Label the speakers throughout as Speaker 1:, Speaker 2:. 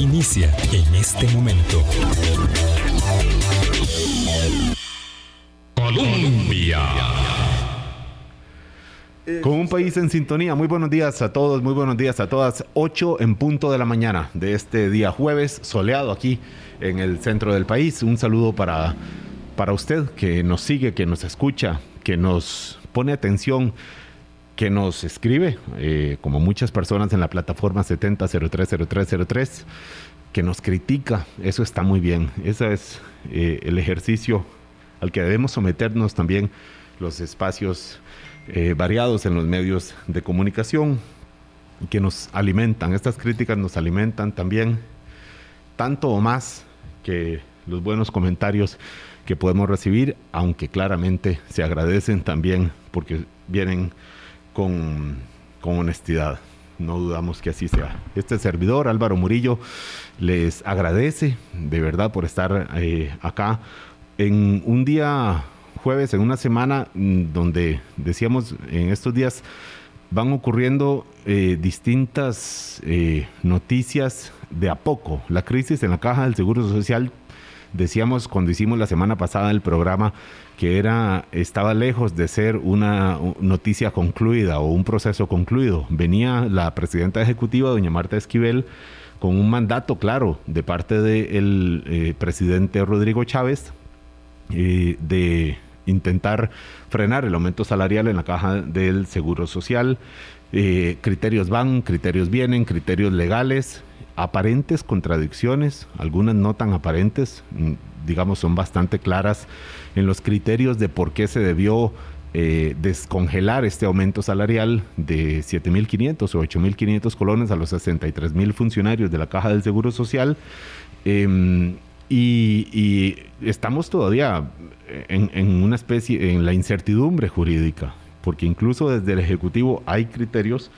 Speaker 1: inicia en este momento. Colombia.
Speaker 2: Con un país en sintonía, muy buenos días a todos, muy buenos días a todas. 8 en punto de la mañana de este día jueves, soleado aquí en el centro del país. Un saludo para, para usted que nos sigue, que nos escucha, que nos pone atención que nos escribe, eh, como muchas personas en la plataforma 70030303, que nos critica. Eso está muy bien. Ese es eh, el ejercicio al que debemos someternos también los espacios eh, variados en los medios de comunicación que nos alimentan. Estas críticas nos alimentan también tanto o más que los buenos comentarios que podemos recibir, aunque claramente se agradecen también porque vienen con, honestidad. No dudamos que así sea. Este servidor, Álvaro Murillo, les agradece de verdad por estar eh, acá en un día jueves, en una semana mm, donde decíamos en estos días van ocurriendo eh, distintas eh, noticias de a poco. La crisis en la caja del Seguro Social, decíamos cuando hicimos la semana pasada el programa, que era, estaba lejos de ser una noticia concluida o un proceso concluido. Venía la presidenta ejecutiva, doña Marta Esquivel, con un mandato claro de parte del eh, presidente Rodrigo Chávez eh, de intentar frenar el aumento salarial en la caja del Seguro Social. Eh, criterios van, criterios vienen, criterios legales, aparentes contradicciones, algunas no tan aparentes, mm, digamos, son bastante claras en los criterios de por qué se debió eh, descongelar este aumento salarial de 7.500 o 8.500 colones a los 63.000 funcionarios de la Caja del Seguro Social. Em, y, estamos todavía en, en, una especie, en la incertidumbre jurídica, porque incluso desde el Ejecutivo hay criterios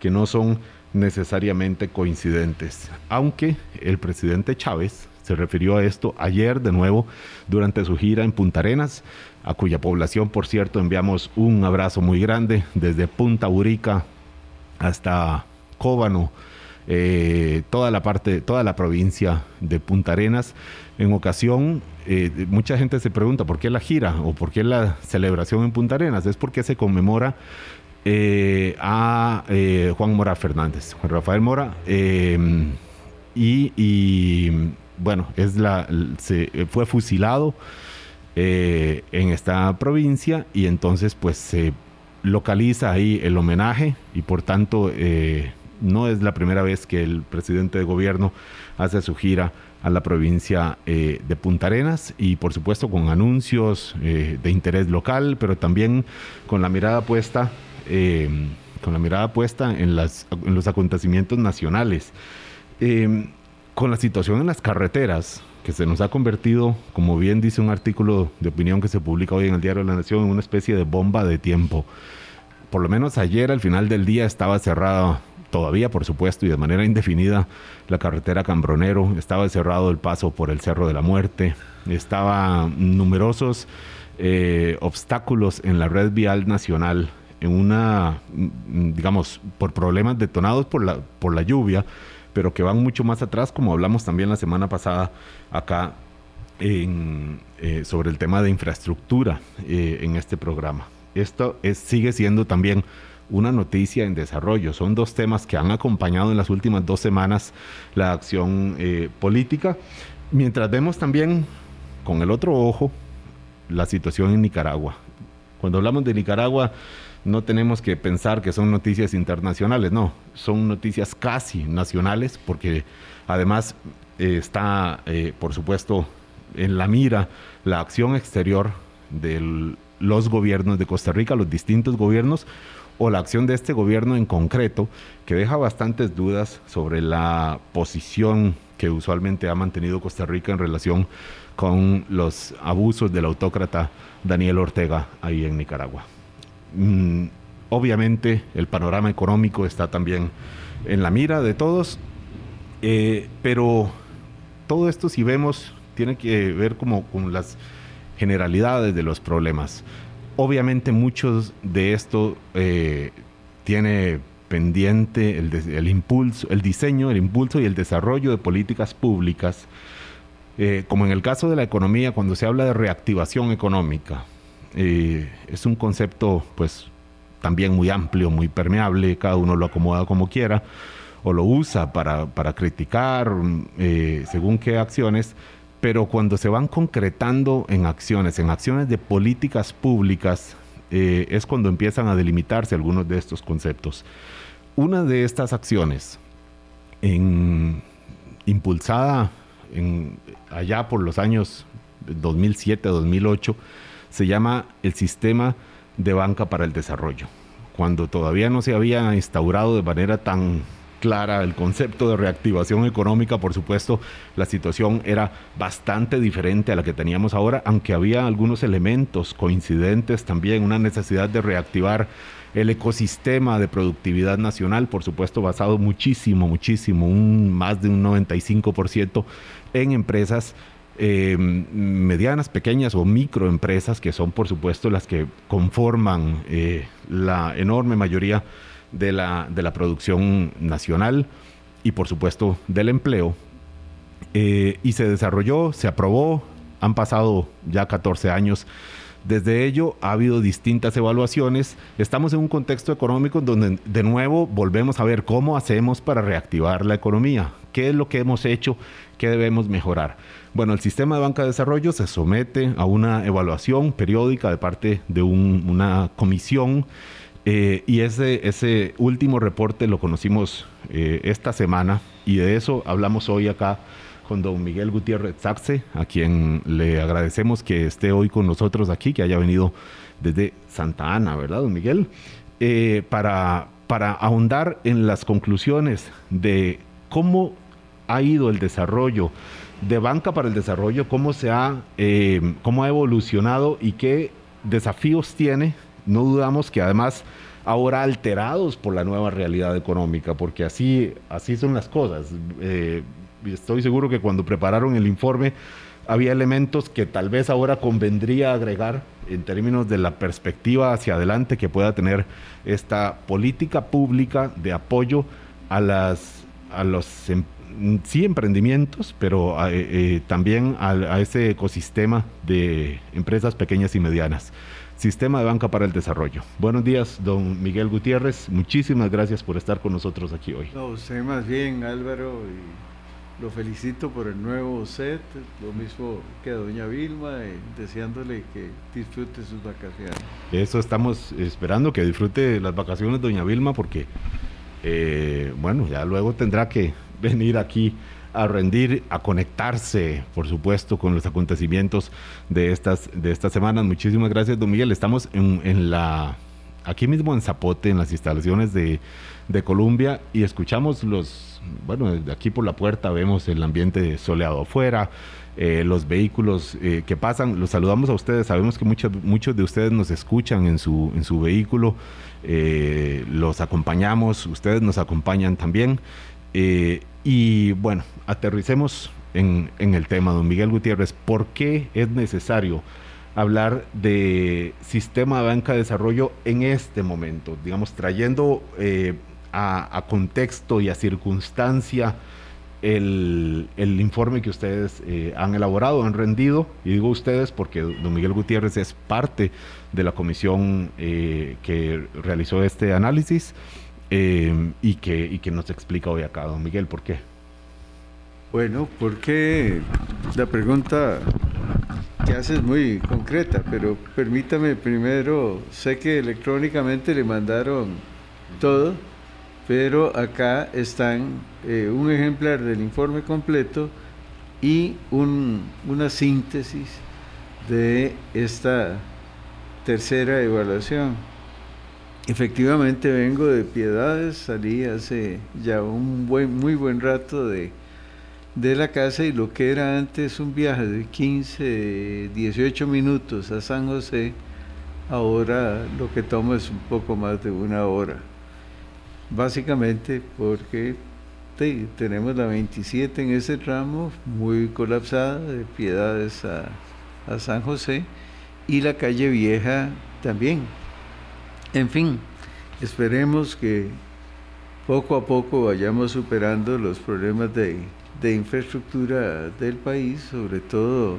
Speaker 2: que no son necesariamente coincidentes, aunque el presidente Chávez se refirió a esto ayer de nuevo durante su gira en Punta Arenas, a cuya población, por cierto, enviamos un abrazo muy grande desde Punta Urica hasta Cóbano, eh, toda la parte, toda la provincia de Punta Arenas. En ocasión, eh, mucha gente se pregunta por qué la gira o por qué la celebración en Punta Arenas. Es porque se conmemora eh, a Juan Mora Fernández, Juan Rafael Mora, y bueno, es la, se, eh, fue fusilado eh, en esta provincia y entonces pues se localiza ahí el homenaje y por tanto eh, no es la primera vez que el presidente de gobierno hace su gira a la provincia de Punta Arenas y por supuesto con anuncios de interés local, pero también con la mirada puesta, con la mirada puesta en, las, en los acontecimientos nacionales con la situación en las carreteras, que se nos ha convertido, como bien dice un artículo de opinión que se publica hoy en el Diario de la Nación, en una especie de bomba de tiempo. Por lo menos ayer al final del día estaba cerrada, todavía por supuesto y de manera indefinida, la carretera Cambronero, estaba cerrado el paso por el Cerro de la Muerte, estaba numerosos eh, obstáculos en la red vial nacional, en una, digamos, por problemas detonados por la, por la lluvia, pero que van mucho más atrás, como hablamos también la semana pasada acá en, eh, sobre el tema de infraestructura eh, en este programa. Esto es, sigue siendo también una noticia en desarrollo. Son dos temas que han acompañado en las últimas dos semanas la acción eh, política, mientras vemos también con el otro ojo la situación en Nicaragua. Cuando hablamos de Nicaragua, no tenemos que pensar que son noticias internacionales, no, son noticias casi nacionales, porque además eh, está, eh, por supuesto, en la mira la acción exterior de los gobiernos de Costa Rica, los distintos gobiernos, o la acción de este gobierno en concreto, que deja bastantes dudas sobre la posición que usualmente ha mantenido Costa Rica en relación con los abusos del autócrata Daniel Ortega ahí en Nicaragua. Mm, obviamente el panorama económico está también en la mira de todos, eh, pero todo esto si vemos tiene que ver como con las generalidades de los problemas. Obviamente muchos de esto eh, tiene pendiente el, impulso, el diseño, el impulso y el desarrollo de políticas públicas, eh, como en el caso de la economía, cuando se habla de reactivación económica, eh, es un concepto pues también muy amplio, muy permeable, cada uno lo acomoda como quiera o lo usa para, criticar eh, según qué acciones, pero cuando se van concretando en acciones, en acciones de políticas públicas, eh, es cuando empiezan a delimitarse algunos de estos conceptos. Una de estas acciones, impulsada allá por los años 2007-2008, se llama el Sistema de Banca para el Desarrollo. Cuando todavía no se había instaurado de manera tan clara el concepto de reactivación económica, por supuesto, la situación era bastante diferente a la que teníamos ahora, aunque había algunos elementos coincidentes también, una necesidad de reactivar el ecosistema de productividad nacional, por supuesto, basado muchísimo, muchísimo, un, más de un 95% en empresas eh, medianas, pequeñas o microempresas, que son por supuesto las que conforman eh, la enorme mayoría de la, de la producción nacional y por supuesto del empleo. Eh, y se desarrolló, se aprobó, han pasado ya 14 años. Desde ello ha habido distintas evaluaciones. Estamos en un contexto económico donde de nuevo volvemos a ver cómo hacemos para reactivar la economía, qué es lo que hemos hecho, qué debemos mejorar. Bueno, el sistema de banca de desarrollo se somete a una evaluación periódica de parte de una comisión eh, y ese, ese último reporte lo conocimos eh, esta semana y de eso hablamos hoy acá con don Miguel Gutiérrez Saxe, a quien le agradecemos que esté hoy con nosotros aquí, que haya venido desde Santa Ana, ¿verdad, don Miguel? Eh, para, para ahondar en las conclusiones de cómo ha ido el desarrollo de Banca para el Desarrollo, cómo, se ha, cómo ha evolucionado y qué desafíos tiene no dudamos que además ahora alterados por la nueva realidad económica, porque así, así son las cosas. Eh, estoy seguro que cuando prepararon el informe había elementos que tal vez ahora convendría agregar en términos de la perspectiva hacia adelante que pueda tener esta política pública de apoyo a las a los em, sí emprendimientos, pero eh, eh, también a ese ecosistema de empresas pequeñas y medianas. Sistema de Banca para el Desarrollo. Buenos días, don Miguel Gutiérrez. Muchísimas gracias por estar con nosotros aquí hoy.
Speaker 3: No, usted más bien, Álvaro, y lo felicito por el nuevo set, lo mismo que a doña Vilma, deseándole que disfrute sus vacaciones.
Speaker 2: Eso estamos esperando, que disfrute las vacaciones doña Vilma, porque, eh, bueno, ya luego tendrá que venir aquí a rendir, a conectarse, por supuesto, con los acontecimientos de estas, de estas semanas. Muchísimas gracias, don Miguel. Estamos en, la, aquí mismo en Zapote, en las instalaciones de, de Colombia, y escuchamos los, bueno, desde aquí por la puerta vemos el ambiente soleado afuera. Eh, los vehículos eh, que pasan, los saludamos a ustedes, sabemos que muchos, muchos de ustedes nos escuchan en su, en su vehículo, eh, los acompañamos, ustedes nos acompañan también. Y bueno, aterricemos en, el tema, don Miguel Gutiérrez. ¿Por qué es necesario hablar de sistema de banca de desarrollo en este momento? Digamos, trayendo eh, a, contexto y a circunstancia el, informe que ustedes eh, han elaborado, han rendido, y digo ustedes porque don Miguel Gutiérrez es parte de la comisión eh, que realizó este análisis. Em, y, que, y que nos explica hoy acá, don Miguel, ¿por qué?
Speaker 3: Bueno, porque la pregunta que hace es muy concreta, pero permítame primero, sé que electrónicamente le mandaron todo, pero acá están eh, un ejemplar del informe completo y un, una síntesis de esta tercera evaluación. Efectivamente vengo de Piedades, salí hace ya un buen, muy buen rato de, de la casa y lo que era antes un viaje de 15, 18 minutos a San José, ahora lo que tomo es un poco más de una hora. Básicamente porque tenemos la 27 en ese tramo, muy colapsada, de Piedades a, a San José, y la calle Vieja también en fin, esperemos que poco a poco vayamos superando los problemas de, de infraestructura del país, sobre todo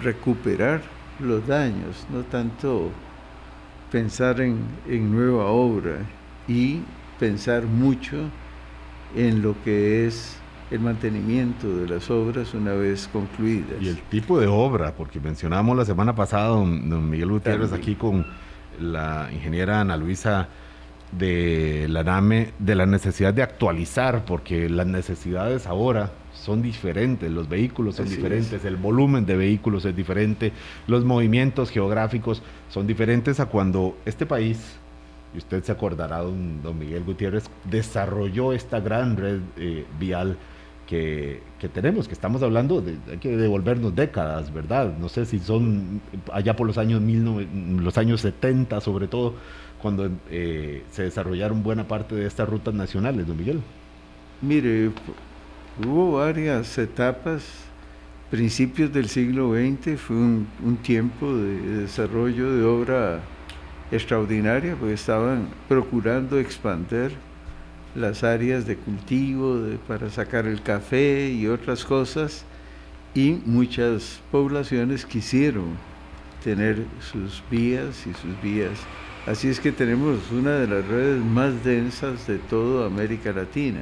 Speaker 3: recuperar los daños, no tanto pensar en, en nueva obra y pensar mucho en lo que es el mantenimiento de las obras una vez concluidas.
Speaker 2: Y el tipo de obra, porque mencionamos la semana pasada, don, Miguel Gutiérrez, aquí con la ingeniera Ana Luisa de la NAME, de la necesidad de actualizar, porque las necesidades ahora son diferentes, los vehículos son diferentes, el volumen de vehículos es diferente, los movimientos geográficos son diferentes a cuando este país, y usted se acordará, don, don Miguel Gutiérrez, desarrolló esta gran red eh, vial que, tenemos, que estamos hablando de, hay que devolvernos décadas, ¿verdad? No sé si son allá por los años, los años 70 sobre todo, cuando eh, se desarrollaron buena parte de estas rutas nacionales, don Miguel.
Speaker 3: Mire, hubo varias etapas. Principios del siglo XX fue un, un tiempo de desarrollo de obra extraordinaria, porque estaban procurando expandir las áreas de cultivo para sacar el café y otras cosas, y muchas poblaciones quisieron tener sus vías y sus vías. Así es que tenemos una de las redes más densas de toda América Latina.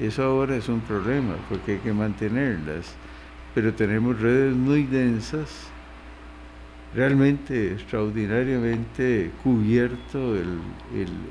Speaker 3: Eso ahora es un problema porque hay que mantenerlas, pero tenemos redes muy densas, realmente extraordinariamente cubierto el,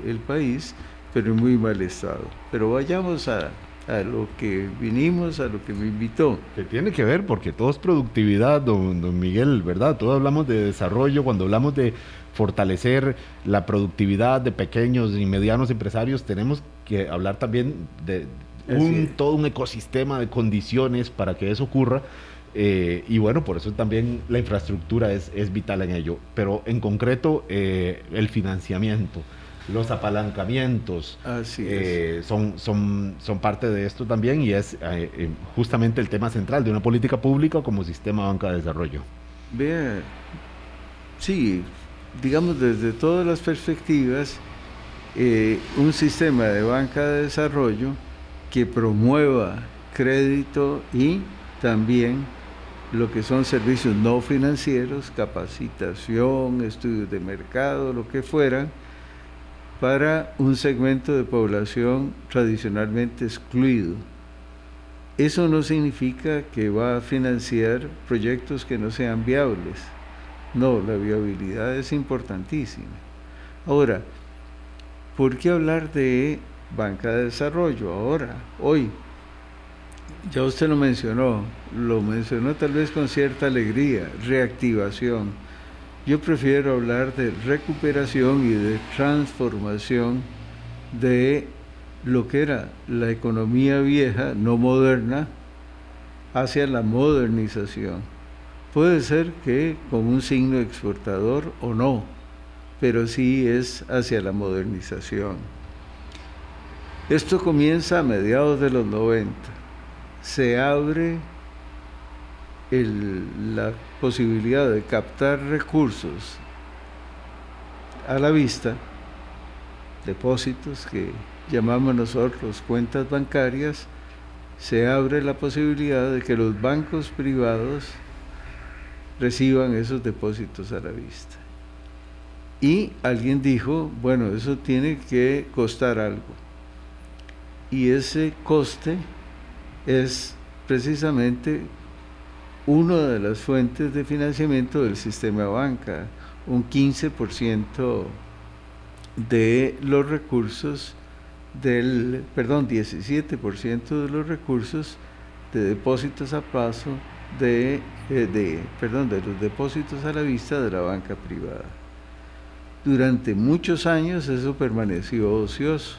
Speaker 3: el país pero en muy mal estado. Pero vayamos a, a lo que vinimos, a lo que me invitó.
Speaker 2: Que tiene que ver, porque todo es productividad, don, don Miguel, ¿verdad? Todos hablamos de desarrollo, cuando hablamos de fortalecer la productividad de pequeños y medianos empresarios, tenemos que hablar también de un, todo un ecosistema de condiciones para que eso ocurra. Eh, y bueno, por eso también la infraestructura es, es vital en ello. Pero en concreto, eh, el financiamiento los apalancamientos eh, son, son, son parte de esto también y es eh, eh, justamente el tema central de una política pública como sistema banca de desarrollo.
Speaker 3: Vea, sí, digamos desde todas las perspectivas, un sistema de banca de desarrollo que promueva crédito y también lo que son servicios no financieros, capacitación, estudios de mercado, lo que fuera, para un segmento de población tradicionalmente excluido. Eso no significa que va a financiar proyectos que no sean viables. No, la viabilidad es importantísima. Ahora, ¿por qué hablar de banca de desarrollo ahora, hoy? Ya usted lo mencionó, lo mencionó tal vez con cierta alegría, reactivación yo prefiero hablar de recuperación y de transformación de lo que era la economía vieja, no moderna, hacia la modernización. Puede ser que con un signo exportador o no, pero sí es hacia la modernización. Esto comienza a mediados de los 90. Se abre la posibilidad de captar recursos a la vista, depósitos que llamamos nosotros cuentas bancarias, se abre la posibilidad de que los bancos privados reciban esos depósitos a la vista. Y alguien dijo, bueno, eso tiene que costar algo. Y ese coste es precisamente una de las fuentes de financiamiento del sistema banca, un 15% de los recursos del, perdón, 17% de los recursos de depósitos a plazo de, eh, de, perdón, de los depósitos a la vista de la banca privada. Durante muchos años eso permaneció ocioso.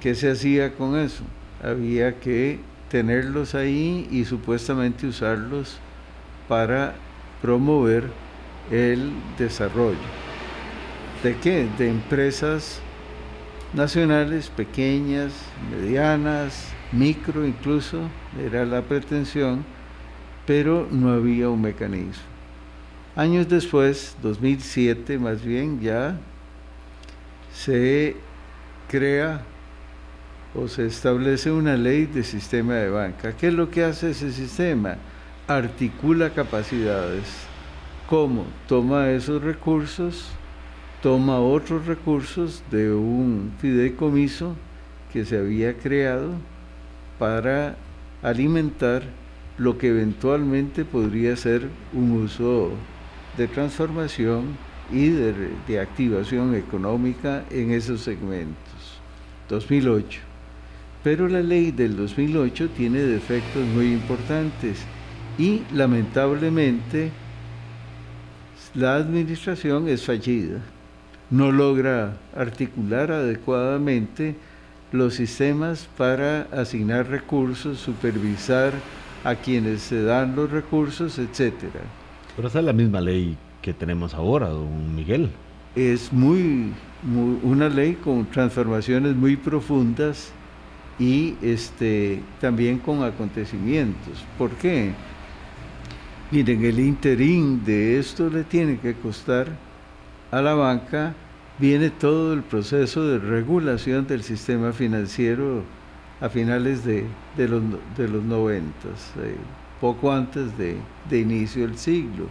Speaker 3: ¿Qué se hacía con eso? Había que tenerlos ahí y supuestamente usarlos para promover el desarrollo. ¿De qué? De empresas nacionales, pequeñas, medianas, micro incluso, era la pretensión, pero no había un mecanismo. Años después, 2007 más bien, ya se crea o se establece una ley de sistema de banca. ¿Qué es lo que hace ese sistema? Articula capacidades. ¿Cómo? Toma esos recursos, toma otros recursos de un fideicomiso que se había creado para alimentar lo que eventualmente podría ser un uso de transformación y de, activación económica en esos segmentos. 2008. Pero la ley del 2008 tiene defectos muy importantes y lamentablemente la administración es fallida. No logra articular adecuadamente los sistemas para asignar recursos, supervisar a quienes se dan los recursos, etc.
Speaker 2: Pero esa es la misma ley que tenemos ahora, don Miguel.
Speaker 3: Es muy, una ley con transformaciones muy profundas y este, también con acontecimientos. ¿Por qué? Miren, el interín de esto le tiene que costar a la banca, viene todo el proceso de regulación del sistema financiero a finales de, los, de los 90, eh, poco antes de, de inicio del siglo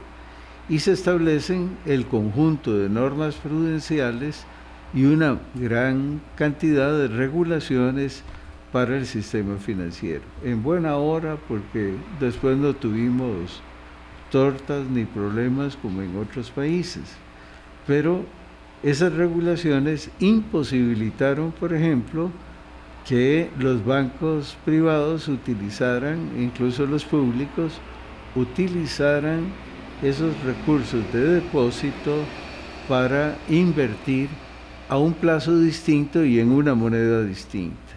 Speaker 3: y se establecen el conjunto de normas prudenciales y una gran cantidad de regulaciones para el sistema financiero. En buena hora porque después no tuvimos tortas ni problemas como en otros países. Pero esas regulaciones imposibilitaron, por ejemplo, que los bancos privados utilizaran, incluso los públicos, utilizaran esos recursos de depósito para invertir a un plazo distinto y en una moneda distinta.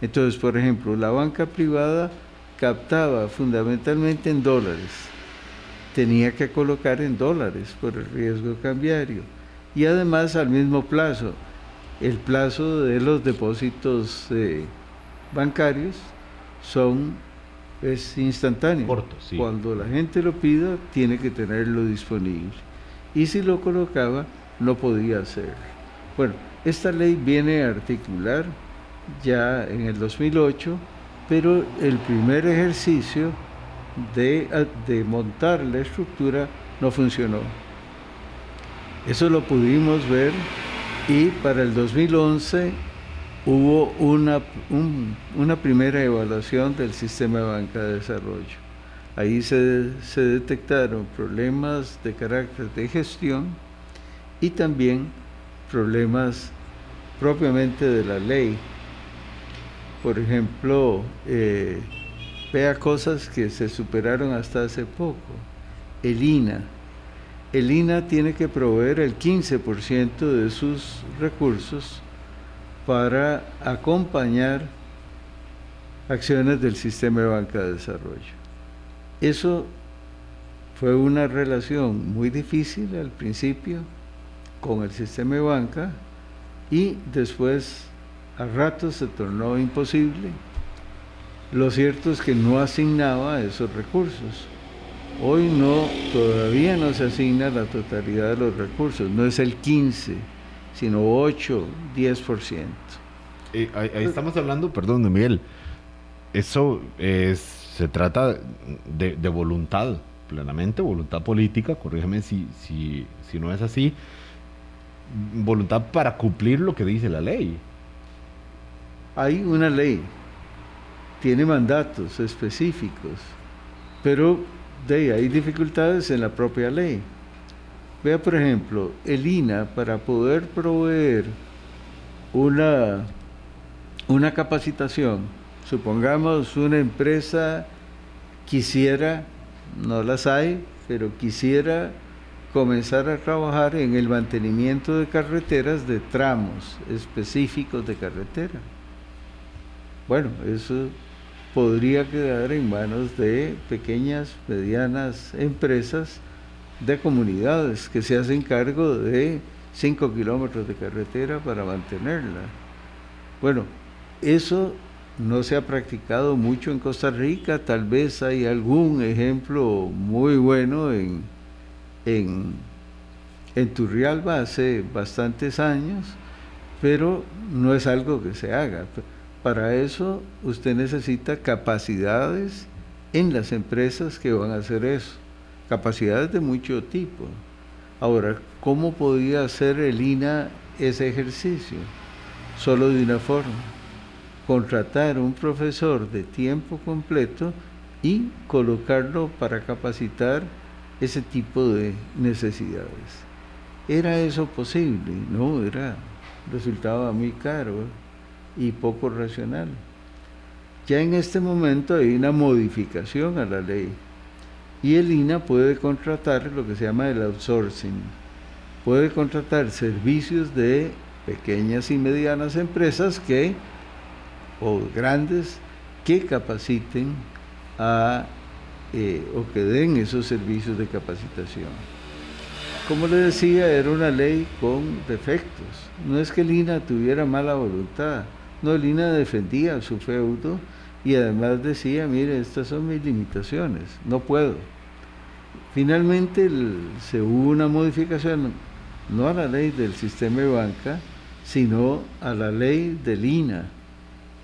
Speaker 3: Entonces, por ejemplo, la banca privada captaba fundamentalmente en dólares, tenía que colocar en dólares por el riesgo cambiario y además al mismo plazo, el plazo de los depósitos eh, bancarios son es instantáneo. Cuando la gente lo pida, tiene que tenerlo disponible. Y si lo colocaba, no podía hacerlo. Bueno, esta ley viene a articular ya en el 2008, pero el primer ejercicio de, montar la estructura no funcionó. Eso lo pudimos ver y para el 2011 hubo una, una primera evaluación del sistema de banca de desarrollo. Ahí se detectaron problemas de carácter de gestión y también problemas propiamente de la ley. Por ejemplo, eh, vea cosas que se superaron hasta hace poco. El INA. El INA tiene que proveer el 15% de sus recursos para acompañar acciones del sistema de banca de desarrollo. Eso fue una relación muy difícil al principio con el sistema de banca y después a ratos se tornó imposible. Lo cierto es que no asignaba esos recursos. Hoy no, todavía no se asigna la totalidad de los recursos, no es el 15 sino 8, 10%.
Speaker 2: Eh, ahí, estamos hablando, perdón, de Miguel, eso es, se trata de, voluntad, plenamente, voluntad política, corrígeme si, si, si no es así, voluntad para cumplir lo que dice la ley.
Speaker 3: Hay una ley, tiene mandatos específicos, pero hay dificultades en la propia ley. Vea, por ejemplo, el INA para poder proveer una, una capacitación, supongamos una empresa quisiera, no las hay, pero quisiera comenzar a trabajar en el mantenimiento de carreteras de tramos específicos de carretera. Bueno, eso podría quedar en manos de pequeñas, medianas empresas de comunidades que se hacen cargo de 5 kilómetros de carretera para mantenerla. Bueno, eso no se ha practicado mucho en Costa Rica, tal vez hay algún ejemplo muy bueno en, en, en Turrialba hace bastantes años, pero no es algo que se haga. Para eso usted necesita capacidades en las empresas que van a hacer eso, capacidades de mucho tipo. Ahora, ¿cómo podía hacer el INA ese ejercicio? Solo de una forma, contratar un profesor de tiempo completo y colocarlo para capacitar ese tipo de necesidades. ¿Era eso posible? No, era, resultaba muy caro y poco racional. Ya en este momento hay una modificación a la ley y el INA puede contratar lo que se llama el outsourcing. Puede contratar servicios de pequeñas y medianas empresas que, o grandes, que capaciten eh, o que den esos servicios de capacitación. Como le decía, era una ley con defectos. No es que el INA tuviera mala voluntad, no, el INA defendía su feudo y además decía, mire, estas son mis limitaciones, no puedo. Finalmente se hubo una modificación, no a la ley del sistema de banca, sino a la ley del INA,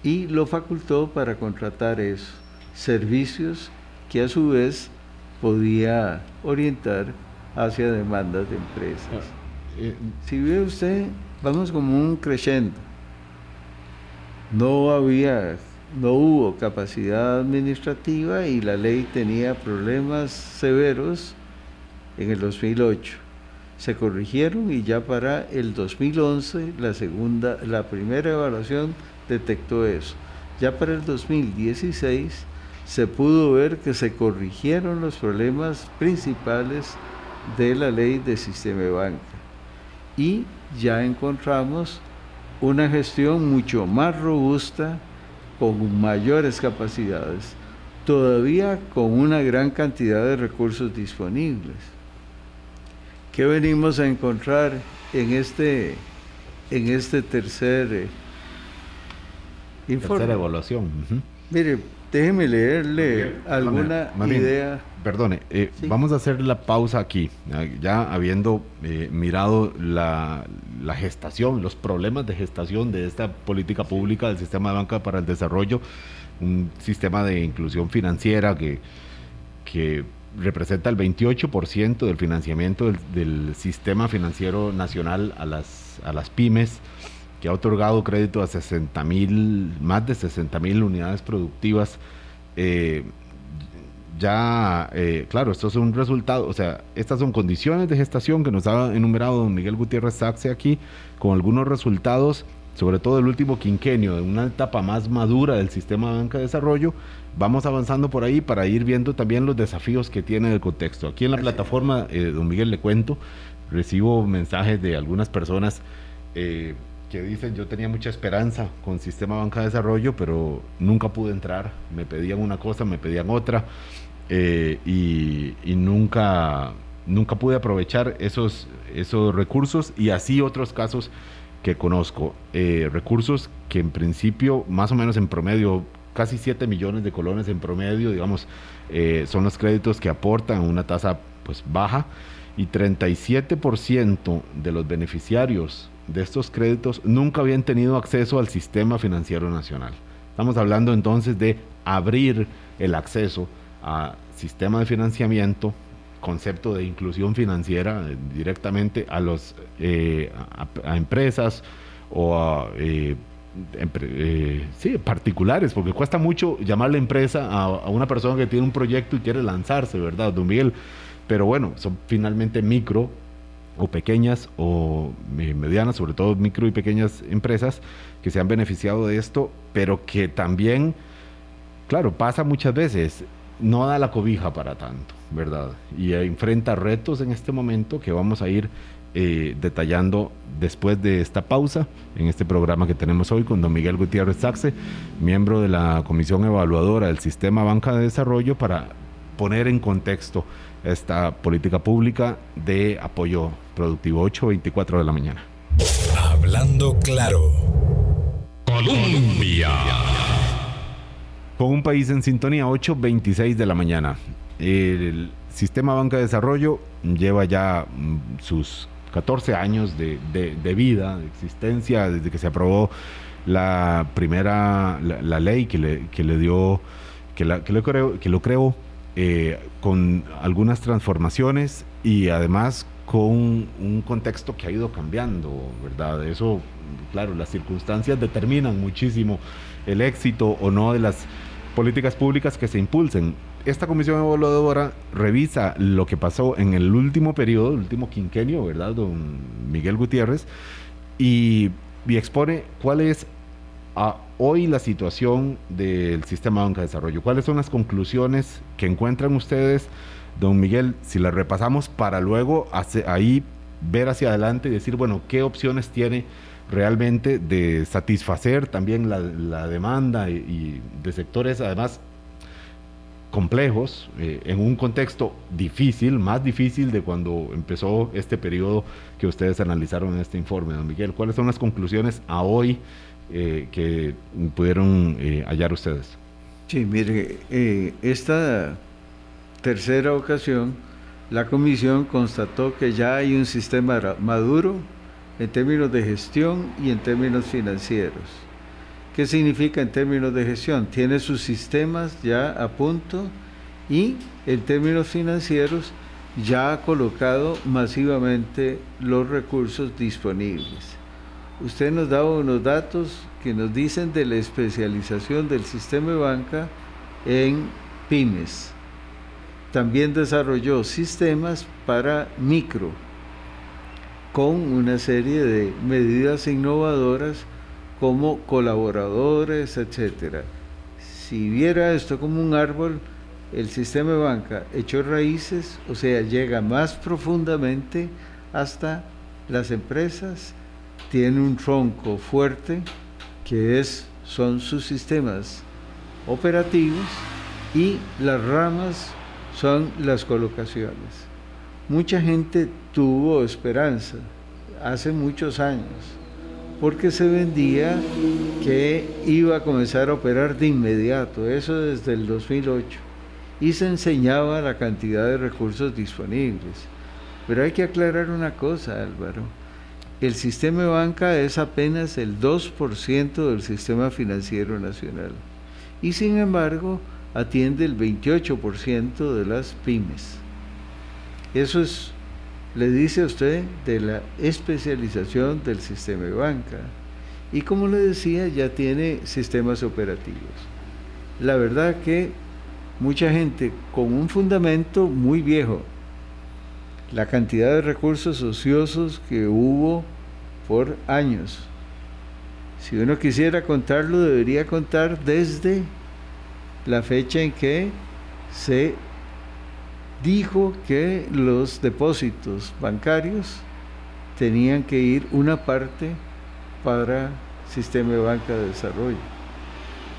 Speaker 3: y lo facultó para contratar eso, servicios que a su vez podía orientar hacia demandas de empresas. Ah, eh, si ve usted, vamos como un creciendo. No había no hubo capacidad administrativa y la ley tenía problemas severos en el 2008. Se corrigieron y ya para el 2011 la segunda, la primera evaluación detectó eso. Ya para el 2016 se pudo ver que se corrigieron los problemas principales de la ley de sistema de banca y ya encontramos una gestión mucho más robusta con mayores capacidades, todavía con una gran cantidad de recursos disponibles. ¿Qué venimos a encontrar en este, en este tercer eh,
Speaker 2: informe? Tercera evaluación.
Speaker 3: Mire, déjeme leerle alguna idea.
Speaker 2: Perdone, eh, vamos a hacer la pausa aquí, ya habiendo eh, mirado la, gestación, los problemas de gestación de esta política pública del sistema de banca para el desarrollo, un sistema de inclusión financiera que, que representa el 28% del financiamiento del, del, sistema financiero nacional a las, a las pymes, que ha otorgado crédito a 60 mil, más de 60 mil unidades productivas. Eh, ya, eh, claro, esto es un resultado, o sea, estas son condiciones de gestación que nos ha enumerado don Miguel Gutiérrez Saxe aquí, con algunos resultados, sobre todo el último quinquenio, de una etapa más madura del sistema de banca de desarrollo. Vamos avanzando por ahí para ir viendo también los desafíos que tiene el contexto. Aquí en la plataforma, eh, don Miguel, le cuento, recibo mensajes de algunas personas. Eh, que dicen yo tenía mucha esperanza con Sistema Banca de Desarrollo, pero nunca pude entrar. Me pedían una cosa, me pedían otra. Eh, y, nunca, nunca pude aprovechar esos, esos recursos y así otros casos que conozco. Eh, recursos que en principio, más o menos en promedio, casi 7 millones de colones en promedio, digamos, eh, son los créditos que aportan una tasa pues baja y 37% de los beneficiarios de estos créditos nunca habían tenido acceso al sistema financiero nacional. Estamos hablando entonces de abrir el acceso a sistema de financiamiento, concepto de inclusión financiera eh, directamente a los eh, a, empresas o a eh, particulares, porque cuesta mucho llamarle empresa a, una persona que tiene un proyecto y quiere lanzarse, ¿verdad, don Miguel? Pero bueno, son finalmente micro o pequeñas o medianas, sobre todo micro y pequeñas empresas que se han beneficiado de esto, pero que también, claro, pasa muchas veces no da la cobija para tanto, ¿verdad? Y enfrenta retos en este momento que vamos a ir eh, detallando después de esta pausa en este programa que tenemos hoy con don Miguel Gutiérrez Saxe, miembro de la Comisión Evaluadora del Sistema Banca de Desarrollo, para poner en contexto esta política pública de apoyo productivo 8.24 de la mañana.
Speaker 1: Hablando claro. Colombia
Speaker 2: con un país en sintonía, 8.26 de la mañana. El sistema banca de desarrollo lleva ya mm, sus 14 años de, vida, de existencia, desde que se aprobó la primera, la, ley que le, que le dio, que, la, que, lo creo, que lo creo eh, con algunas transformaciones y además con un contexto que ha ido cambiando, ¿verdad? Eso, claro, las circunstancias determinan muchísimo el éxito o no de las políticas públicas que se impulsen. Esta comisión evaluadora revisa lo que pasó en el último periodo, el último quinquenio, ¿verdad? Don Miguel Gutiérrez, y, y expone cuál es a hoy la situación del sistema de banca de desarrollo. ¿Cuáles son las conclusiones que encuentran ustedes, don Miguel, si las repasamos para luego ahí ver hacia adelante y decir, bueno, qué opciones tiene realmente de satisfacer también la, demanda y, de sectores además complejos eh, en un contexto difícil, más difícil de cuando empezó este periodo que ustedes analizaron en este informe, don Miguel. ¿Cuáles son las conclusiones a hoy eh, que pudieron eh, hallar ustedes?
Speaker 3: Sí, mire, esta tercera ocasión, la comisión constató que ya hay un sistema maduro en términos de gestión y en términos financieros. ¿Qué significa en términos de gestión? Tiene sus sistemas ya a punto y en términos financieros ya ha colocado masivamente los recursos disponibles. Usted nos daba unos datos que nos dicen de la especialización del sistema de banca en pymes. También desarrolló sistemas para micro, con una serie de medidas innovadoras como colaboradores, etc. Si viera esto como un árbol, el sistema de banca echó raíces, o sea, llega más profundamente hasta las empresas, tiene un tronco fuerte que es, son sus sistemas operativos y las ramas son las colocaciones. Mucha gente tuvo esperanza hace muchos años porque se vendía que iba a comenzar a operar de inmediato, eso desde el 2008, y se enseñaba la cantidad de recursos disponibles. Pero hay que aclarar una cosa, Álvaro. El sistema de banca es apenas el 2% del sistema financiero nacional y sin embargo atiende el 28% de las pymes. Eso es, le dice a usted de la especialización del sistema de banca. Y como le decía, ya tiene sistemas operativos. La verdad que mucha gente con un fundamento muy viejo, la cantidad de recursos ociosos que hubo por años. Si uno quisiera contarlo, debería contar desde la fecha en que se dijo que los depósitos bancarios tenían que ir una parte para sistema de banca de desarrollo.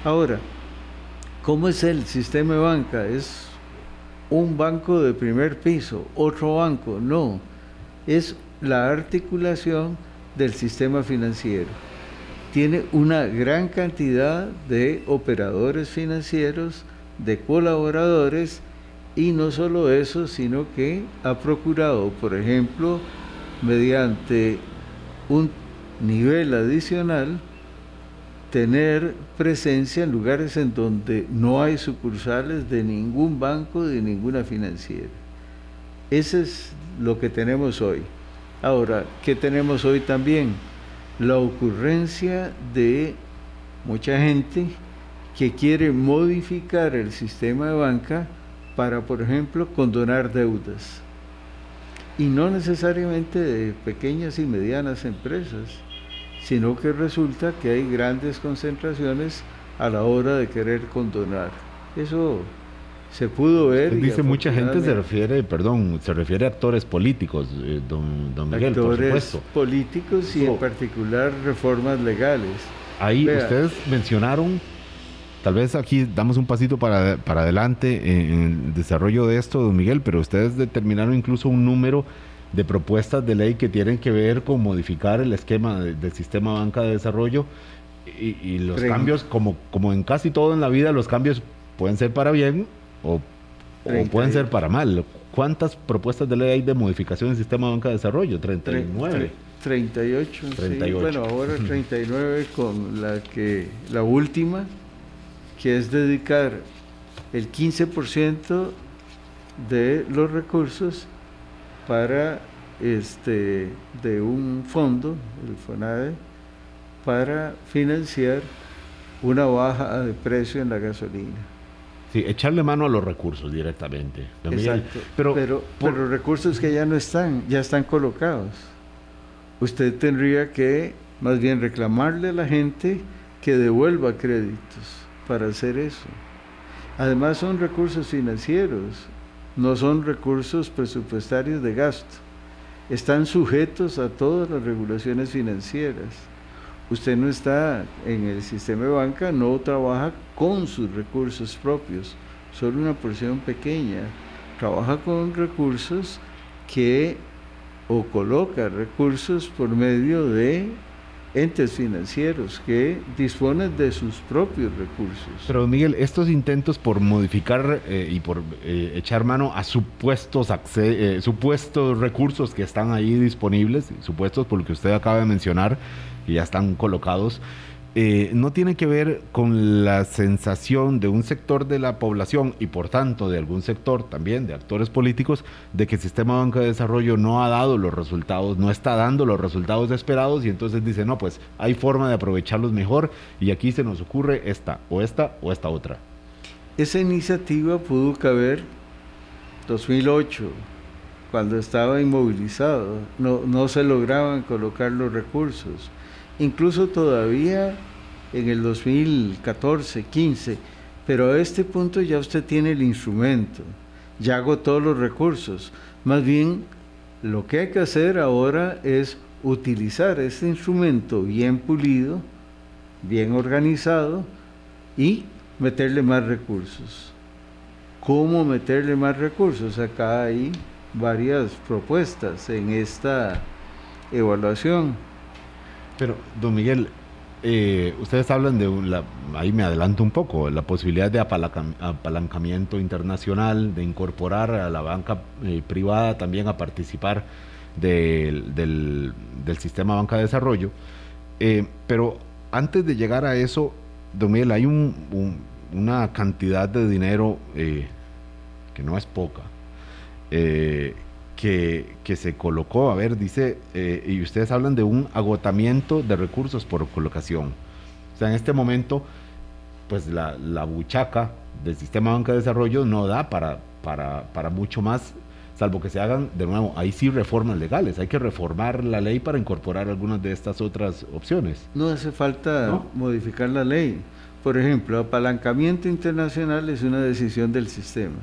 Speaker 3: Ahora, ¿cómo es el sistema de banca? ¿Es un banco de primer piso, otro banco? No, es la articulación del sistema financiero. Tiene una gran cantidad de operadores financieros, de colaboradores, y no solo eso, sino que ha procurado, por ejemplo, mediante un nivel adicional, tener presencia en lugares en donde no hay sucursales de ningún banco, de ninguna financiera. Eso es lo que tenemos hoy. Ahora, ¿qué tenemos hoy también? La ocurrencia de mucha gente que quiere modificar el sistema de banca para, por ejemplo, condonar deudas. Y no necesariamente de pequeñas y medianas empresas, sino que resulta que hay grandes concentraciones a la hora de querer condonar. Eso se pudo ver.
Speaker 2: dice mucha gente se refiere, perdón, se refiere a actores políticos, eh, don, don, Miguel, actores
Speaker 3: políticos y en particular reformas legales.
Speaker 2: Ahí ustedes mencionaron Tal vez aquí damos un pasito para, para adelante en, el desarrollo de esto, don Miguel, pero ustedes determinaron incluso un número de propuestas de ley que tienen que ver con modificar el esquema del sistema banca de desarrollo y, los cambios, como, como en casi todo en la vida, los cambios pueden ser para bien o, pueden ser para mal. ¿Cuántas propuestas de ley hay de modificación del sistema de banca de desarrollo? 39.
Speaker 3: 38, 38. bueno, ahora 39 con la que la última, que es dedicar el 15% de los recursos para este de un fondo, el FONADE, para financiar una baja de precio en la gasolina.
Speaker 2: Sí, echarle mano a los recursos directamente.
Speaker 3: Exacto. Pero, pero, pero recursos que ya no están, ya están colocados. Usted tendría que más bien reclamarle a la gente que devuelva créditos para hacer eso. Además son recursos financieros, no son recursos presupuestarios de gasto. Están sujetos a todas las regulaciones financieras usted no está en el sistema de banca, no trabaja con sus recursos propios, solo una porción pequeña. Trabaja con recursos que o coloca recursos por medio de entes financieros que disponen de sus propios recursos.
Speaker 2: Pero Miguel, estos intentos por modificar eh, y por eh, echar mano a supuestos, eh, supuestos recursos que están ahí disponibles, supuestos por lo que usted acaba de mencionar, que ya están colocados, eh, no tiene que ver con la sensación de un sector de la población y por tanto de algún sector también de actores políticos de que el sistema de de desarrollo no ha dado los resultados, no está dando los resultados esperados y entonces dice, no, pues hay forma de aprovecharlos mejor y aquí se nos ocurre esta o esta o esta otra.
Speaker 3: Esa iniciativa pudo caber 2008, cuando estaba inmovilizado, no se lograban colocar los recursos incluso todavía en el 2014, 15, pero a este punto ya usted tiene el instrumento, ya agotó los recursos. Más bien, lo que hay que hacer ahora es utilizar este instrumento bien pulido, bien organizado y meterle más recursos. ¿Cómo meterle más recursos? Acá hay varias propuestas en esta evaluación.
Speaker 2: Pero, don Miguel, eh, ustedes hablan de, la, ahí me adelanto un poco, la posibilidad de apalancamiento internacional, de incorporar a la banca eh, privada también a participar del, del, sistema banca de desarrollo. Eh, pero antes de llegar a eso, don Miguel, hay un, una cantidad de dinero que no es poca, que, se colocó, a ver, dice, eh, y ustedes hablan de un agotamiento de recursos por colocación. O sea, en este momento, pues la, la buchaca del sistema banca de desarrollo no da para, para, para mucho más, salvo que se hagan, de nuevo, ahí sí reformas legales, hay que reformar la ley para incorporar algunas de estas otras opciones.
Speaker 3: No hace falta modificar la ley. Por ejemplo, apalancamiento internacional es una decisión del sistema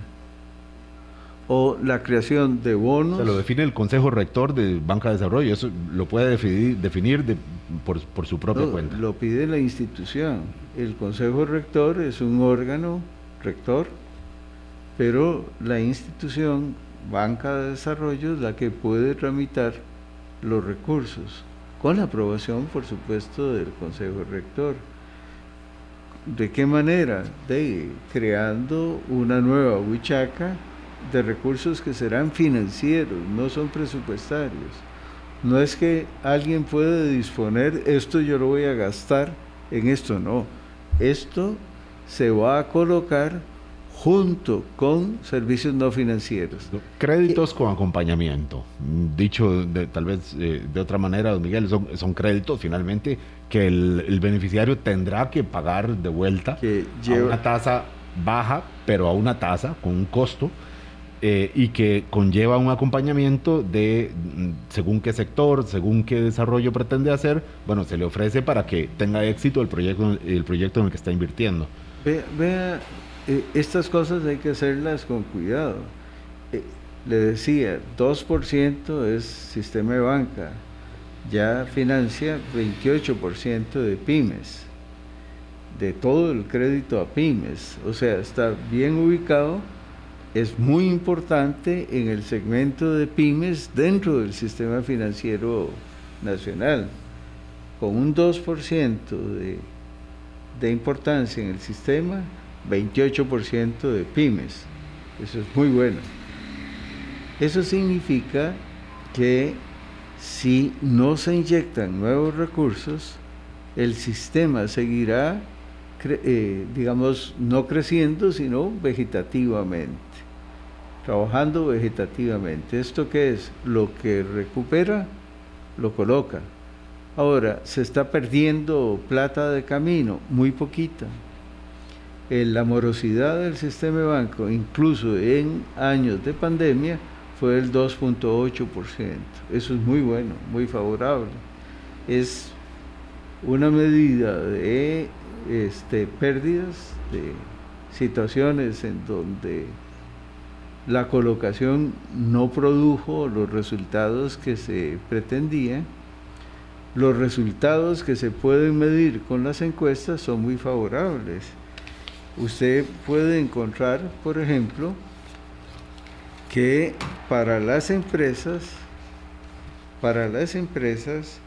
Speaker 3: o la creación de bonos.
Speaker 2: Se lo define el Consejo Rector de Banca de Desarrollo, eso lo puede definir, definir por, su propia cuenta.
Speaker 3: Lo pide la institución. El Consejo Rector es un órgano rector, pero la institución Banca de Desarrollo es la que puede tramitar los recursos, con la aprobación, por supuesto, del Consejo Rector. ¿De qué manera? De creando una nueva huichaca de recursos que serán financieros, no son presupuestarios. No es que alguien puede disponer, esto yo lo voy a gastar en esto, no. Esto se va a colocar junto con servicios no financieros.
Speaker 2: Créditos con acompañamiento. Dicho de, tal vez eh, de otra manera, don Miguel, son, créditos finalmente que el, beneficiario tendrá que pagar de vuelta a una tasa baja, pero a una tasa con un costo eh, y que conlleva un acompañamiento de mm, según qué sector, según qué desarrollo pretende hacer, bueno, se le ofrece para que tenga éxito el proyecto, el proyecto en el que está invirtiendo.
Speaker 3: Vea, eh, estas cosas hay que hacerlas con cuidado. Eh, le decía, 2% es sistema de banca, ya financia 28% de pymes, de todo el crédito a pymes, o sea, está bien ubicado es muy importante en el segmento de pymes dentro del sistema financiero nacional. Con un 2% de, de importancia en el sistema, 28% de pymes. Eso es muy bueno. Eso significa que si no se inyectan nuevos recursos, el sistema seguirá, eh, digamos, no creciendo, sino vegetativamente, trabajando vegetativamente. ¿Esto qué es? Lo que recupera, lo coloca. Ahora, se está perdiendo plata de camino, muy poquita. la morosidad del sistema de banco, incluso en años de pandemia, fue el 2.8%. Eso es muy bueno, muy favorable. Es una medida de este, pérdidas, de situaciones en donde la colocación no produjo los resultados que se pretendían. Los resultados que se pueden medir con las encuestas son muy favorables. Usted puede encontrar, por ejemplo, que para las empresas, para las empresas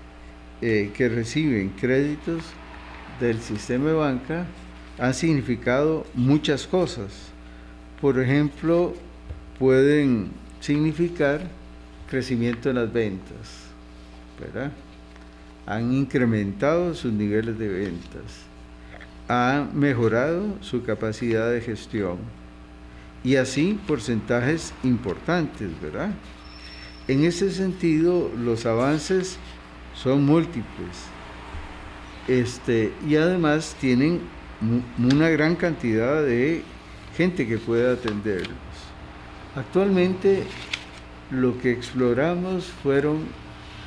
Speaker 3: eh, que reciben créditos del sistema de banca, han significado muchas cosas. Por ejemplo, pueden significar crecimiento en las ventas, ¿verdad? Han incrementado sus niveles de ventas, han mejorado su capacidad de gestión y así porcentajes importantes, ¿verdad? En ese sentido, los avances son múltiples este, y además tienen una gran cantidad de gente que puede atenderlos. Actualmente lo que exploramos fueron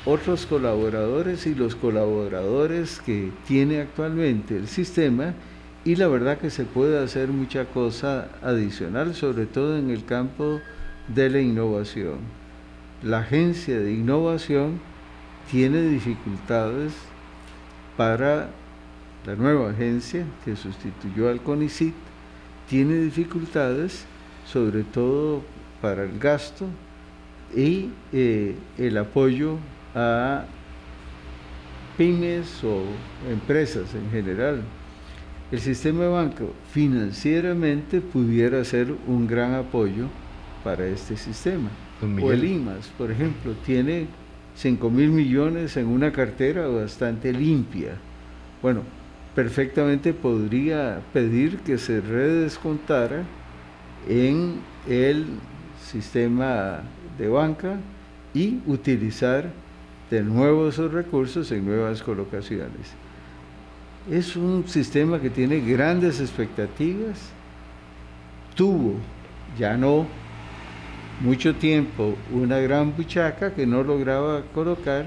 Speaker 3: otros colaboradores y los colaboradores que tiene actualmente el sistema y la verdad que se puede hacer mucha cosa adicional, sobre todo en el campo de la innovación. La agencia de innovación tiene dificultades para la nueva agencia que sustituyó al CONICIT, tiene dificultades sobre todo para el gasto y eh, el apoyo a pymes o empresas en general el sistema de banco financieramente pudiera ser un gran apoyo para este sistema. O el IMAS, por ejemplo, tiene 5 mil millones en una cartera bastante limpia. Bueno, perfectamente podría pedir que se redescontara en el sistema de banca y utilizar de nuevo esos recursos en nuevas colocaciones. Es un sistema que tiene grandes expectativas. Tuvo, ya no, mucho tiempo una gran buchaca que no lograba colocar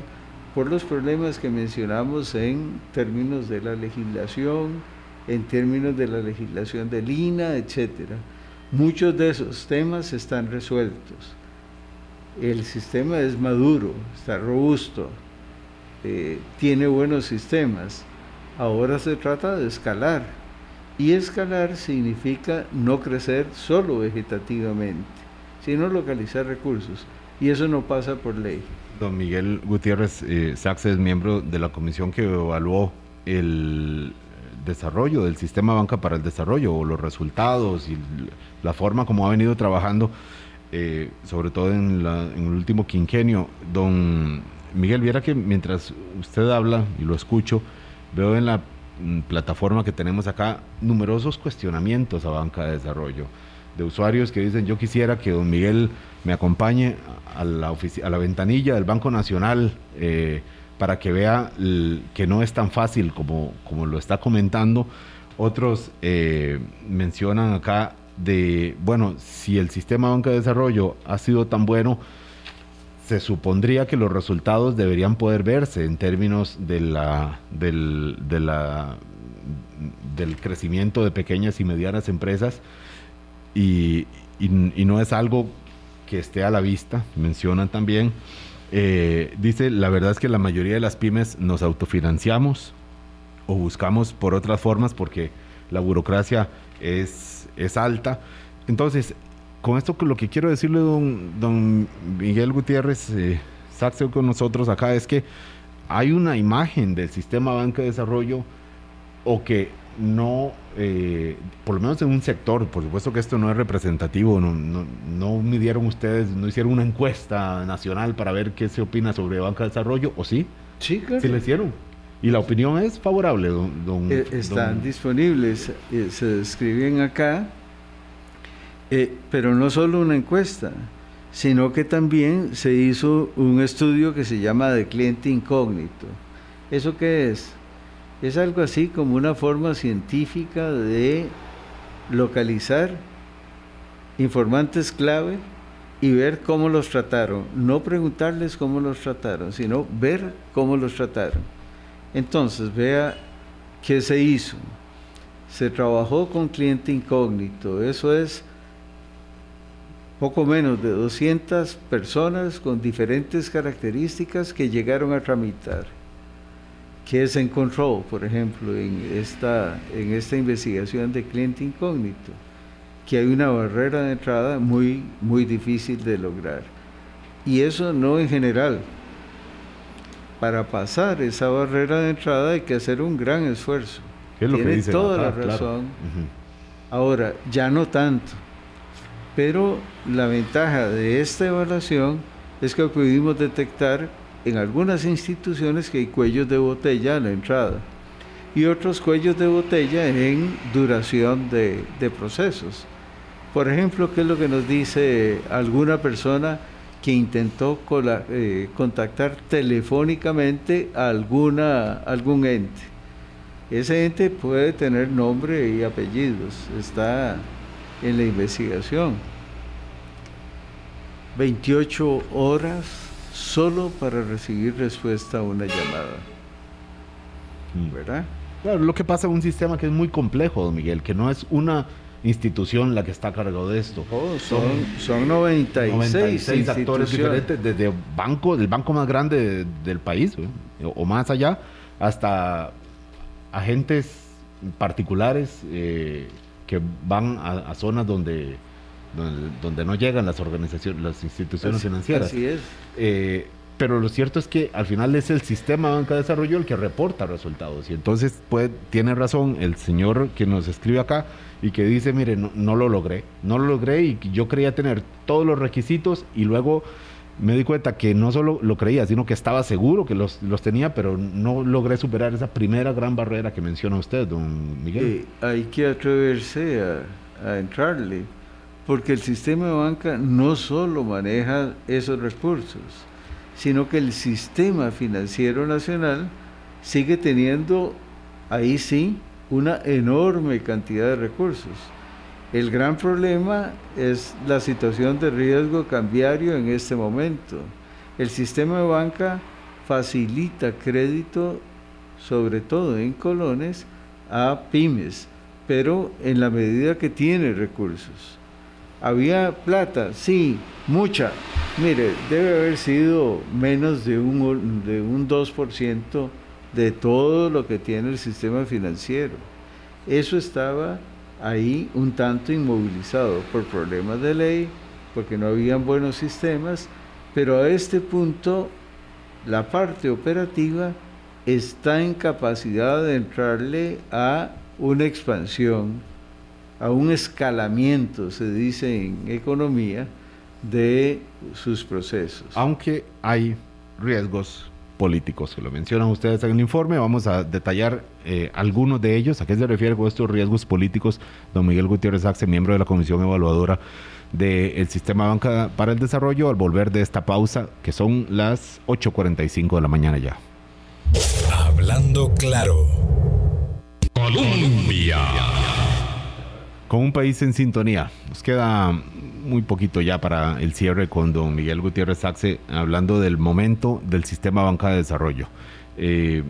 Speaker 3: por los problemas que mencionamos en términos de la legislación, en términos de la legislación del INA, etc. Muchos de esos temas están resueltos. El sistema es maduro, está robusto, eh, tiene buenos sistemas Ahora se trata de escalar. Y escalar significa no crecer solo vegetativamente, sino localizar recursos. Y eso no pasa por ley.
Speaker 2: Don Miguel Gutiérrez eh, Saxe es miembro de la comisión que evaluó el desarrollo del sistema banca para el desarrollo o los resultados y la forma como ha venido trabajando, eh, sobre todo en, en, el último quinquenio. Don Miguel, viera que mientras usted habla y lo escucho, Veo en la mm, plataforma que tenemos acá numerosos cuestionamientos a banca de desarrollo de usuarios que dicen yo quisiera que don Miguel me acompañe a la, a la ventanilla del Banco Nacional eh, para que vea que no es tan fácil como, como lo está comentando. Otros eh, mencionan acá de, bueno, si el sistema de banca de desarrollo ha sido tan bueno, se supondría que los resultados deberían poder verse en términos de la, del, del crecimiento de pequeñas y medianas empresas y, no es algo que esté a la vista, mencionan también. Eh, dice, la verdad es que la mayoría de las pymes nos autofinanciamos o buscamos por otras formas porque la burocracia es, es alta. Entonces, con esto lo que quiero decirle, don, don Miguel Gutiérrez, eh, con nosotros acá, es que hay una imagen del sistema banca de desarrollo o que no, eh, por lo menos en un sector, por supuesto que esto no es representativo, no, no, no midieron ustedes, no hicieron una encuesta nacional para ver qué se opina sobre banca de desarrollo, ¿o sí?
Speaker 3: Sí, claro.
Speaker 2: Sí lo hicieron. Y la opinión es favorable, don. don-
Speaker 3: Eh, están
Speaker 2: don-
Speaker 3: disponibles, eh, se describen acá, eh, pero no solo una encuesta, sino que también se hizo un estudio que se llama de cliente incógnito. ¿Eso qué es? Es algo así como una forma científica de localizar informantes clave y ver cómo los trataron. No preguntarles cómo los trataron, sino ver cómo los trataron. Entonces, vea qué se hizo. Se trabajó con cliente incógnito. Eso es poco menos de 200 personas con diferentes características que llegaron a tramitar. ¿Qué se encontró, por ejemplo, en esta, en esta investigación de cliente incógnito? Que hay una barrera de entrada muy, muy difícil de lograr. Y eso no en general. Para pasar esa barrera de entrada hay que hacer un gran esfuerzo.
Speaker 2: ¿Qué es lo que
Speaker 3: Tiene
Speaker 2: dicen
Speaker 3: toda
Speaker 2: acá?
Speaker 3: la
Speaker 2: Claro.
Speaker 3: razón.
Speaker 2: Ujú.
Speaker 3: Ahora, ya no tanto. Pero la ventaja de esta evaluación es que pudimos detectar en algunas instituciones que hay cuellos de botella a la entrada y otros cuellos de botella en duración de, procesos. Por ejemplo, ¿qué es lo que nos dice alguna persona que intentó eh, contactar telefónicamente a alguna, algún ente? Ese ente puede tener nombre y apellidos, está en la investigación. 28 horas solo para recibir respuesta a una llamada,
Speaker 2: Mm.
Speaker 3: ¿verdad?
Speaker 2: Claro, lo que pasa en un sistema que es muy complejo, don Miguel, que no es una institución la que está a cargo de esto.
Speaker 3: Oh, son, son 96,
Speaker 2: 96 actores diferentes, desde banco, del banco más grande de- del país, ¿eh? o, o más allá, hasta agentes particulares eh, que van a, a zonas donde, donde, donde no llegan las organizaciones, las instituciones
Speaker 3: Así-
Speaker 2: financieras.
Speaker 3: Así es.
Speaker 2: Eh, pero lo cierto es que al final es el sistema de banca de desarrollo el que reporta resultados. Y entonces puede, tiene razón el señor que nos escribe acá y que dice, mire, no, no lo logré, no lo logré y yo creía tener todos los requisitos y luego me di cuenta que no solo lo creía, sino que estaba seguro que los, los tenía, pero no logré superar esa primera gran barrera que menciona usted, don Miguel.
Speaker 3: Eh, hay que atreverse a, a entrarle, porque el sistema de banca no solo maneja esos recursos, sino que el sistema financiero nacional sigue teniendo, ahí sí, una enorme cantidad de recursos. El gran problema es la situación de riesgo cambiario en este momento. El sistema de banca facilita crédito, sobre todo en colones, a pymes, pero en la medida que tiene recursos. ¿Había plata? Sí, mucha. Mire, debe haber sido menos de un, de un 2% de todo lo que tiene el sistema financiero. Eso estaba ahí un tanto inmovilizado por problemas de ley, porque no habían buenos sistemas, pero a este punto la parte operativa está en capacidad de entrarle a una expansión, a un escalamiento, se dice en economía, de sus procesos.
Speaker 2: aunque hay riesgos políticos, que lo mencionan ustedes en el informe, vamos a detallar eh, algunos de ellos. ¿A qué se refiere con estos riesgos políticos? Don Miguel Gutiérrez Axe, miembro de la Comisión Evaluadora del Sistema Banca para el Desarrollo, al volver de esta pausa, que son las 8.45 de la mañana ya.
Speaker 1: Hablando claro. Colombia.
Speaker 2: Con un país en sintonía. Nos queda muy poquito ya para el cierre con don Miguel Gutiérrez Saxe hablando del momento del sistema banca de desarrollo. Eh,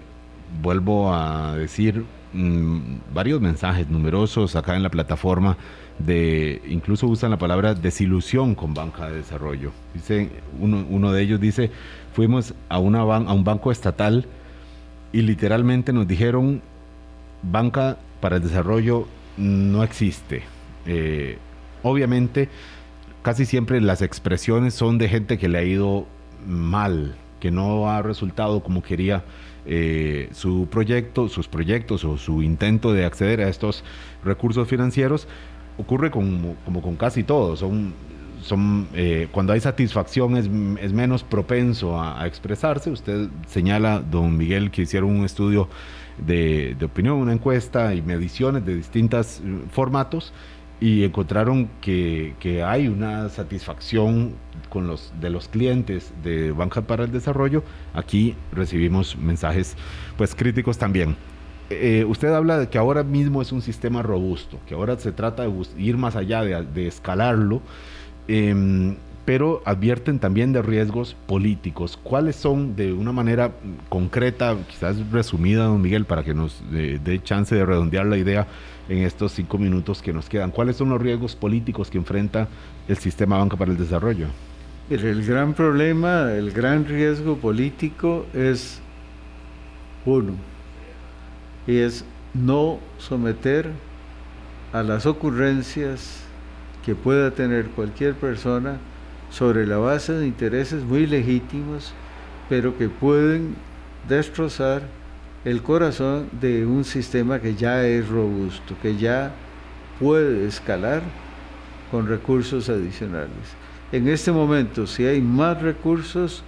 Speaker 2: vuelvo a decir mm, varios mensajes numerosos acá en la plataforma de incluso usan la palabra desilusión con banca de desarrollo. Dice uno, uno de ellos dice fuimos a una ban- a un banco estatal y literalmente nos dijeron banca para el desarrollo no existe. Eh, obviamente, casi siempre las expresiones son de gente que le ha ido mal, que no ha resultado como quería eh, su proyecto, sus proyectos o su intento de acceder a estos recursos financieros, ocurre como, como con casi todo. Son, son, eh, cuando hay satisfacción es, es menos propenso a, a, expresarse. Usted señala, don Miguel, que hicieron un estudio de, de opinión, una encuesta y mediciones de distintos eh, formatos y encontraron que, que, hay una satisfacción con los de los clientes de Banca para el Desarrollo. Aquí recibimos mensajes pues críticos también. Eh, usted habla de que ahora mismo es un sistema robusto, que ahora se trata de ir más allá, de, de escalarlo, eh, pero advierten también de riesgos políticos. ¿Cuáles son, de una manera concreta, quizás resumida, don Miguel, para que nos dé de chance de redondear la idea en estos cinco minutos que nos quedan? ¿Cuáles son los riesgos políticos que enfrenta el sistema Banca para el Desarrollo?
Speaker 3: El gran problema, el gran riesgo político es uno, y es no someter a las ocurrencias que pueda tener cualquier persona sobre la base de intereses muy legítimos, pero que pueden destrozar el corazón de un sistema que ya es robusto, que ya puede escalar con recursos adicionales. En este momento, si hay más recursos,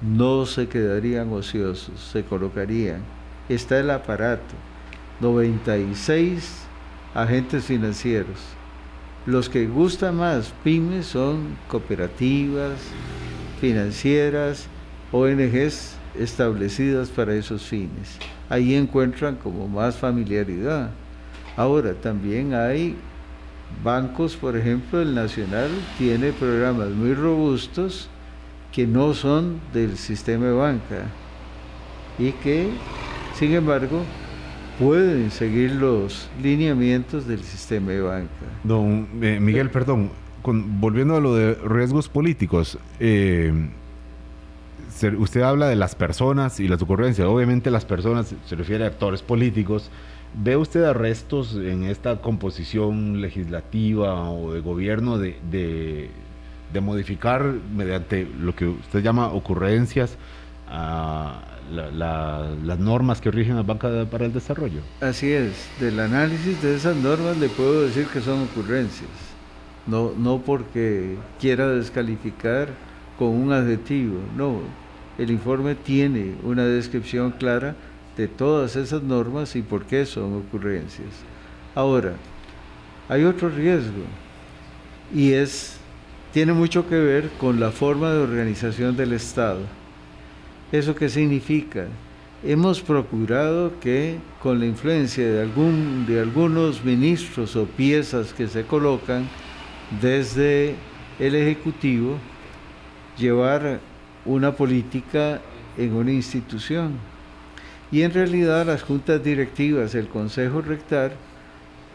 Speaker 3: no se quedarían ociosos, se colocarían. Está el aparato, 96 agentes financieros. Los que gustan más pymes son cooperativas, financieras, ONGs establecidas para esos fines. Ahí encuentran como más familiaridad. Ahora, también hay bancos, por ejemplo, el Nacional tiene programas muy robustos que no son del sistema de banca y que, sin embargo, pueden seguir los lineamientos del sistema de banca.
Speaker 2: Don eh, Miguel, perdón, con, volviendo a lo de riesgos políticos, eh, usted habla de las personas y las ocurrencias. Obviamente las personas se refiere a actores políticos. ¿Ve usted arrestos en esta composición legislativa o de gobierno de, de, de modificar mediante lo que usted llama ocurrencias a la, la, las normas que rigen la banca para el desarrollo.
Speaker 3: Así es, del análisis de esas normas le puedo decir que son ocurrencias, no, no porque quiera descalificar con un adjetivo, no, el informe tiene una descripción clara de todas esas normas y por qué son ocurrencias. Ahora, hay otro riesgo y es tiene mucho que ver con la forma de organización del Estado ¿Eso qué significa? Hemos procurado que con la influencia de, algún, de algunos ministros o piezas que se colocan desde el Ejecutivo, llevar una política en una institución. Y en realidad las juntas directivas, el Consejo Rectar,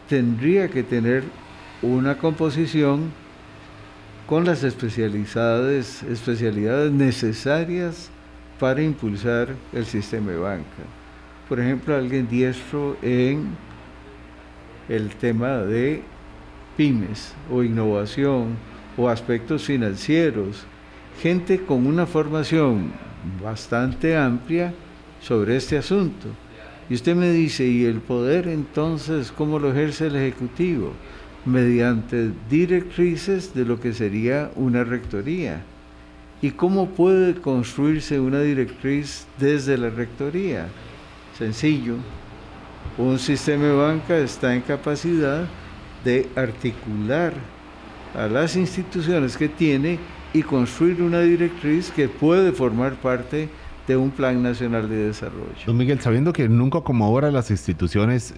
Speaker 3: tendría que tener una composición con las especialidades, especialidades necesarias para impulsar el sistema de banca. Por ejemplo, alguien diestro en el tema de pymes o innovación o aspectos financieros, gente con una formación bastante amplia sobre este asunto. Y usted me dice, ¿y el poder entonces cómo lo ejerce el Ejecutivo? Mediante directrices de lo que sería una rectoría ¿Y cómo puede construirse una directriz desde la rectoría? Sencillo. Un sistema de banca está en capacidad de articular a las instituciones que tiene y construir una directriz que puede formar parte de un plan nacional de desarrollo.
Speaker 2: Don Miguel, sabiendo que nunca como ahora las instituciones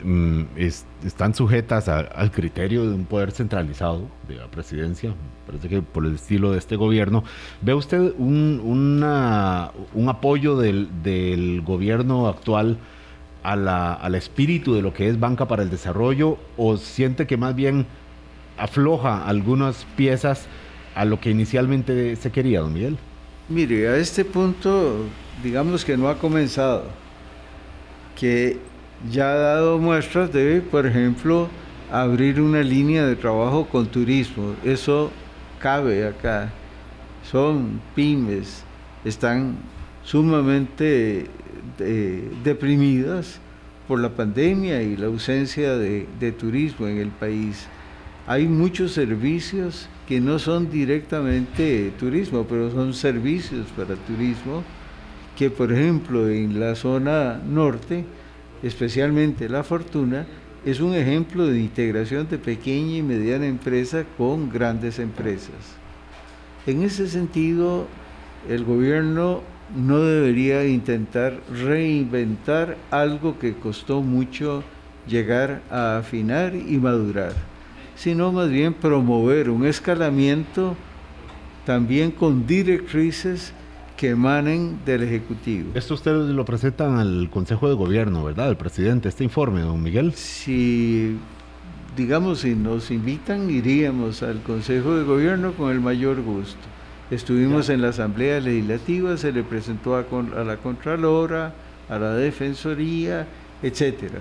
Speaker 2: es, están sujetas a, al criterio de un poder centralizado de la presidencia, parece que por el estilo de este gobierno, ¿ve usted un, una, un apoyo del, del, gobierno actual a la, al espíritu de lo que es Banca para el Desarrollo o siente que más bien afloja algunas piezas a lo que inicialmente se quería, don Miguel?
Speaker 3: Mire, a este punto digamos que no ha comenzado, que ya ha dado muestras de, por ejemplo, abrir una línea de trabajo con turismo. Eso cabe acá. Son pymes, están sumamente eh, deprimidas por la pandemia y la ausencia de, de turismo en el país. Hay muchos servicios que no son directamente turismo, pero son servicios para turismo, que por ejemplo en la zona norte, especialmente La Fortuna, es un ejemplo de integración de pequeña y mediana empresa con grandes empresas. En ese sentido, el gobierno no debería intentar reinventar algo que costó mucho llegar a afinar y madurar, sino más bien promover un escalamiento también con directrices que emanen del Ejecutivo.
Speaker 2: Esto ustedes lo presentan al Consejo de Gobierno, ¿verdad? El presidente, este informe, don Miguel.
Speaker 3: Si, digamos, si nos invitan, iríamos al Consejo de Gobierno con el mayor gusto. Estuvimos en la Asamblea Legislativa, se le presentó a, a la Contralora, a la Defensoría, etcétera.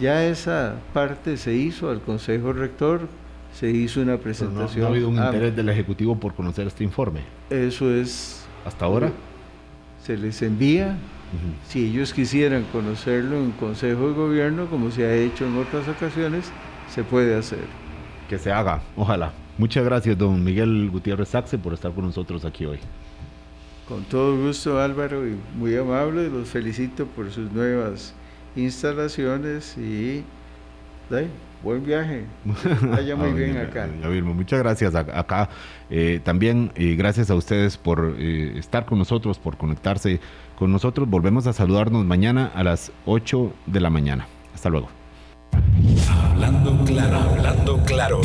Speaker 3: Ya esa parte se hizo al Consejo Rector, se hizo una presentación.
Speaker 2: No, ha habido un interés del Ejecutivo por conocer este informe.
Speaker 3: Eso es
Speaker 2: hasta ahora.
Speaker 3: Se les envía, si ellos quisieran conocerlo en Consejo de Gobierno, como se ha hecho en otras ocasiones, se puede hacer.
Speaker 2: Que se haga, ojalá. Muchas gracias, don Miguel Gutiérrez Saxe, por estar con nosotros aquí hoy.
Speaker 3: Con todo gusto, Álvaro, y muy amable. Los felicito por sus nuevas instalaciones y buen viaje. Vaya muy bien acá.
Speaker 2: muchas gracias acá. Eh, también eh, gracias a ustedes por eh, estar con nosotros, por conectarse con nosotros. Volvemos a saludarnos mañana a las 8 de la mañana. Hasta luego.
Speaker 1: Hablando claro, hablando claro.